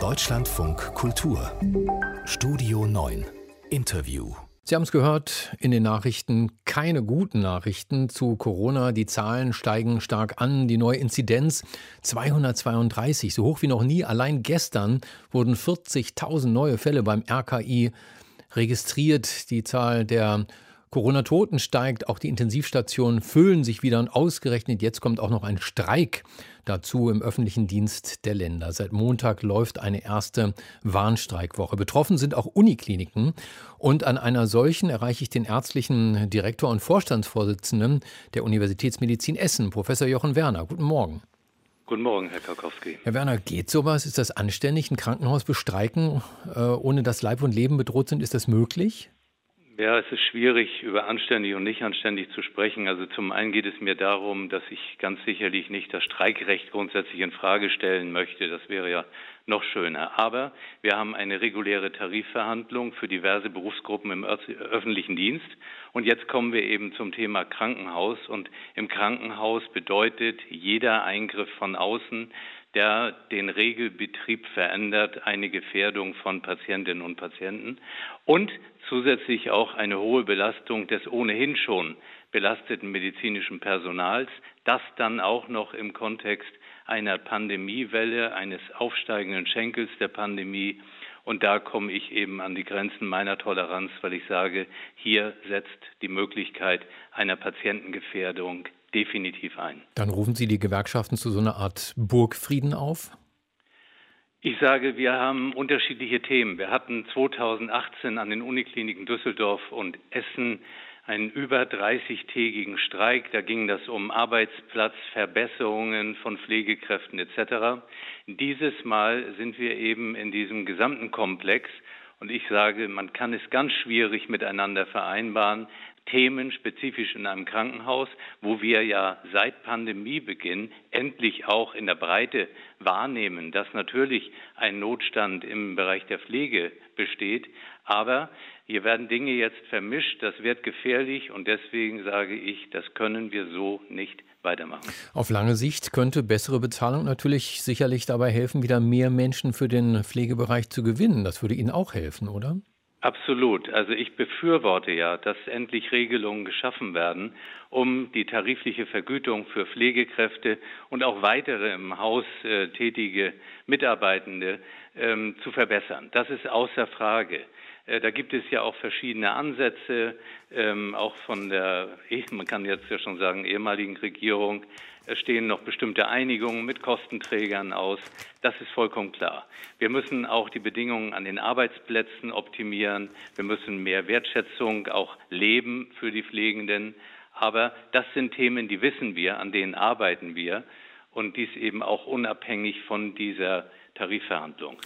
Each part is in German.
Deutschlandfunk Kultur Studio 9 Interview Sie haben es gehört in den Nachrichten, keine guten Nachrichten zu Corona. Die Zahlen steigen stark an. Die neue Inzidenz 232, so hoch wie noch nie. Allein gestern wurden 40.000 neue Fälle beim RKI registriert. Die Zahl der Corona-Toten steigt, auch die Intensivstationen füllen sich wieder und ausgerechnet jetzt kommt auch noch ein Streik dazu im öffentlichen Dienst der Länder. Seit Montag läuft eine erste Warnstreikwoche. Betroffen sind auch Unikliniken und an einer solchen erreiche ich den ärztlichen Direktor und Vorstandsvorsitzenden der Universitätsmedizin Essen, Professor Jochen Werner. Guten Morgen. Guten Morgen, Herr Karkowski. Herr Werner, geht sowas? Ist das anständig, ein Krankenhaus bestreiken, äh, ohne dass Leib und Leben bedroht sind? Ist das möglich? Ja, es ist schwierig, über anständig und nicht anständig zu sprechen. Also zum einen geht es mir darum, dass ich ganz sicherlich nicht das Streikrecht grundsätzlich in Frage stellen möchte. Das wäre ja noch schöner. Aber wir haben eine reguläre Tarifverhandlung für diverse Berufsgruppen im öffentlichen Dienst. Und jetzt kommen wir eben zum Thema Krankenhaus. Und im Krankenhaus bedeutet jeder Eingriff von außen, der den Regelbetrieb verändert, eine Gefährdung von Patientinnen und Patienten und zusätzlich auch eine hohe Belastung des ohnehin schon belasteten medizinischen Personals, das dann auch noch im Kontext einer Pandemiewelle, eines aufsteigenden Schenkels der Pandemie. Und da komme ich eben an die Grenzen meiner Toleranz, weil ich sage, hier setzt die Möglichkeit einer Patientengefährdung definitiv ein. Dann rufen Sie die Gewerkschaften zu so einer Art Burgfrieden auf? Ich sage, wir haben unterschiedliche Themen. Wir hatten 2018 an den Unikliniken Düsseldorf und Essen einen über 30-tägigen Streik. Da ging das um Arbeitsplatzverbesserungen von Pflegekräften etc. Dieses Mal sind wir eben in diesem gesamten Komplex und ich sage, man kann es ganz schwierig miteinander vereinbaren. Themen spezifisch in einem Krankenhaus, wo wir ja seit Pandemiebeginn endlich auch in der Breite wahrnehmen, dass natürlich ein Notstand im Bereich der Pflege besteht. Aber hier werden Dinge jetzt vermischt, das wird gefährlich und deswegen sage ich, das können wir so nicht weitermachen. Auf lange Sicht könnte bessere Bezahlung natürlich sicherlich dabei helfen, wieder mehr Menschen für den Pflegebereich zu gewinnen. Das würde Ihnen auch helfen, oder? Absolut. Also ich befürworte ja, dass endlich Regelungen geschaffen werden, um die tarifliche Vergütung für Pflegekräfte und auch weitere im Haus äh, tätige Mitarbeitende ähm, zu verbessern. Das ist außer Frage. Äh, da gibt es ja auch verschiedene Ansätze, ähm, auch von der, man kann jetzt ja schon sagen, ehemaligen Regierung. Es stehen noch bestimmte Einigungen mit Kostenträgern aus. Das ist vollkommen klar. Wir müssen auch die Bedingungen an den Arbeitsplätzen optimieren. Wir müssen mehr Wertschätzung auch leben für die Pflegenden. Aber das sind Themen, die wissen wir, an denen arbeiten wir. Und dies eben auch unabhängig von dieser Tarifverhandlung.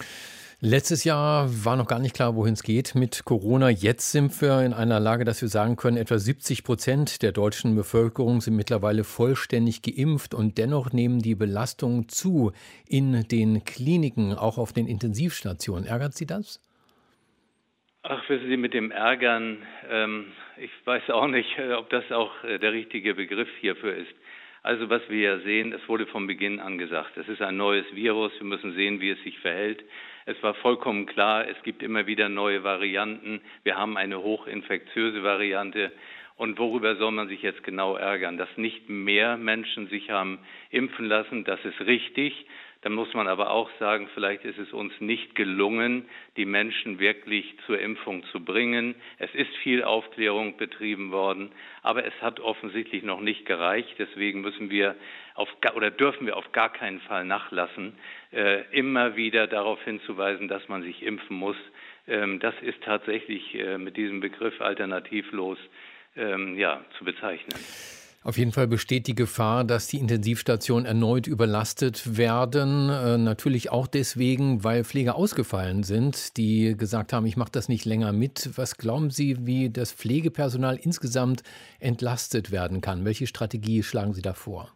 Letztes Jahr war noch gar nicht klar, wohin es geht mit Corona. Jetzt sind wir in einer Lage, dass wir sagen können, etwa 70 Prozent der deutschen Bevölkerung sind mittlerweile vollständig geimpft und dennoch nehmen die Belastungen zu in den Kliniken, auch auf den Intensivstationen. Ärgert Sie das? Ach, wissen Sie, mit dem Ärgern, ähm, ich weiß auch nicht, äh, ob das auch äh, der richtige Begriff hierfür ist. Also was wir ja sehen, es wurde von Beginn an gesagt, es ist ein neues Virus, wir müssen sehen, wie es sich verhält. Es war vollkommen klar, es gibt immer wieder neue Varianten. Wir haben eine hochinfektiöse Variante. Und worüber soll man sich jetzt genau ärgern? Dass nicht mehr Menschen sich haben impfen lassen, das ist richtig. Dann muss man aber auch sagen, vielleicht ist es uns nicht gelungen, die Menschen wirklich zur Impfung zu bringen. Es ist viel Aufklärung betrieben worden, aber es hat offensichtlich noch nicht gereicht. Deswegen müssen wir auf, oder dürfen wir auf gar keinen Fall nachlassen, äh, immer wieder darauf hinzuweisen, dass man sich impfen muss. Ähm, das ist tatsächlich äh, mit diesem Begriff alternativlos ähm, ja, zu bezeichnen. Auf jeden Fall besteht die Gefahr, dass die Intensivstationen erneut überlastet werden. Äh, natürlich auch deswegen, weil Pfleger ausgefallen sind, die gesagt haben, ich mache das nicht länger mit. Was glauben Sie, wie das Pflegepersonal insgesamt entlastet werden kann? Welche Strategie schlagen Sie da vor?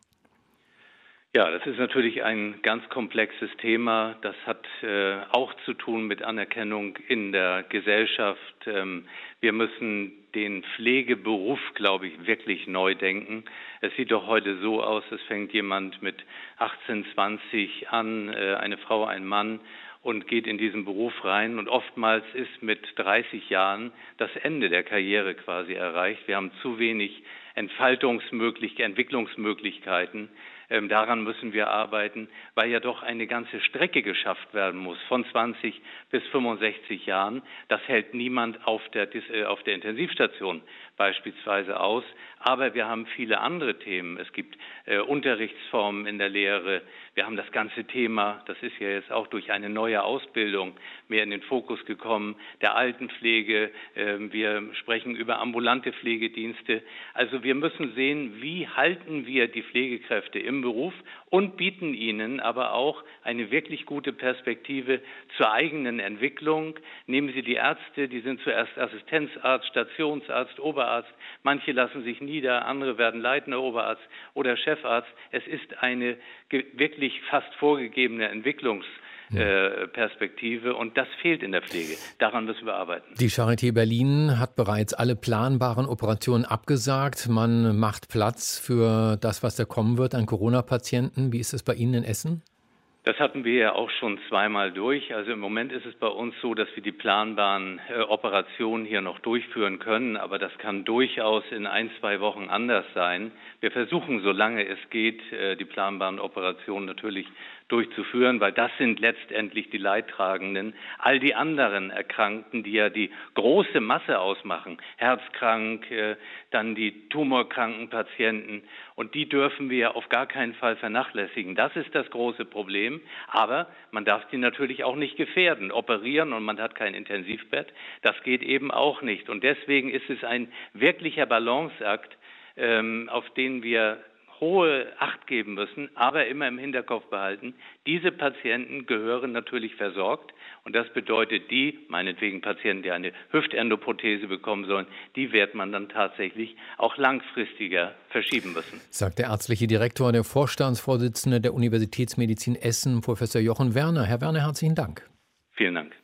Ja, das ist natürlich ein ganz komplexes Thema. Das hat äh, auch zu tun mit Anerkennung in der Gesellschaft. Ähm, wir müssen den Pflegeberuf, glaube ich, wirklich neu denken. Es sieht doch heute so aus, es fängt jemand mit 18, 20 an, äh, eine Frau, ein Mann und geht in diesen Beruf rein. Und oftmals ist mit 30 Jahren das Ende der Karriere quasi erreicht. Wir haben zu wenig Entfaltungsmöglichkeiten, Entwicklungsmöglichkeiten. Ähm, daran müssen wir arbeiten, weil ja doch eine ganze Strecke geschafft werden muss, von 20 bis 65 Jahren. Das hält niemand auf der, äh, auf der Intensivstation beispielsweise aus. Aber wir haben viele andere Themen. Es gibt äh, Unterrichtsformen in der Lehre. Wir haben das ganze Thema, das ist ja jetzt auch durch eine neue Ausbildung mehr in den Fokus gekommen, der Altenpflege. Äh, wir sprechen über ambulante Pflegedienste. Also wir müssen sehen, wie halten wir die Pflegekräfte im Beruf und bieten ihnen aber auch eine wirklich gute Perspektive zur eigenen Entwicklung. Nehmen Sie die Ärzte, die sind zuerst Assistenzarzt, Stationsarzt, Oberarzt. Manche lassen sich nieder, andere werden leitender Oberarzt oder Chefarzt. Es ist eine wirklich fast vorgegebene Entwicklungs- äh, Perspektive und das fehlt in der Pflege. Daran müssen wir arbeiten. Die Charité Berlin hat bereits alle planbaren Operationen abgesagt. Man macht Platz für das, was da kommen wird an Corona-Patienten. Wie ist es bei Ihnen in Essen? Das hatten wir ja auch schon zweimal durch. Also im Moment ist es bei uns so, dass wir die planbaren äh, Operationen hier noch durchführen können, aber das kann durchaus in ein, zwei Wochen anders sein. Wir versuchen, solange es geht, äh, die planbaren Operationen natürlich durchzuführen, weil das sind letztendlich die Leidtragenden. All die anderen Erkrankten, die ja die große Masse ausmachen, herzkrank, äh, dann die tumorkranken Patienten, und die dürfen wir auf gar keinen Fall vernachlässigen. Das ist das große Problem. Aber man darf die natürlich auch nicht gefährden. Operieren und man hat kein Intensivbett, das geht eben auch nicht. Und deswegen ist es ein wirklicher Balanceakt, ähm, auf den wir hohe Acht geben müssen, aber immer im Hinterkopf behalten, diese Patienten gehören natürlich versorgt und das bedeutet die, meinetwegen Patienten, die eine Hüftendoprothese bekommen sollen, die wird man dann tatsächlich auch langfristiger verschieben müssen. Sagt der ärztliche Direktor, der Vorstandsvorsitzende der Universitätsmedizin Essen, Professor Jochen Werner. Herr Werner, herzlichen Dank. Vielen Dank.